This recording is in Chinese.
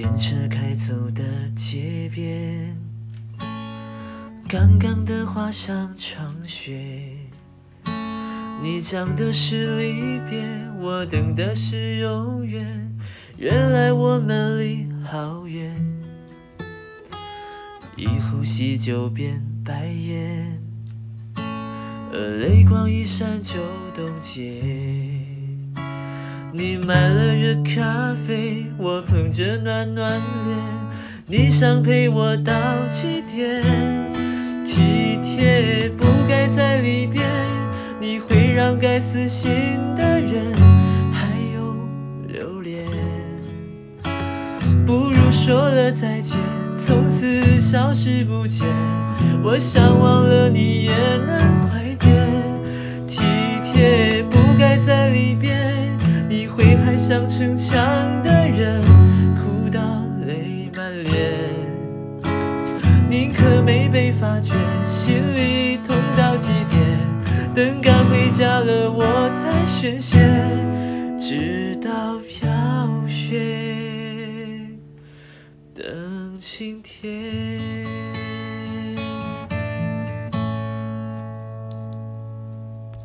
电车开走的街边，刚刚的画上长雪。你讲的是离别，我等的是永远。原来我们离好远。一呼吸就变白烟，而泪光一闪就冻结。你买了热咖啡，我捧着暖暖脸。你想陪我到几点？体贴不该在里边，你会让该死心的人还有留恋。不如说了再见，从此消失不见。我想忘了你也能逞强的人，哭到泪满脸，宁可没被发觉，心里痛到极点，等赶回家了我才宣泄，直到飘雪，等晴天。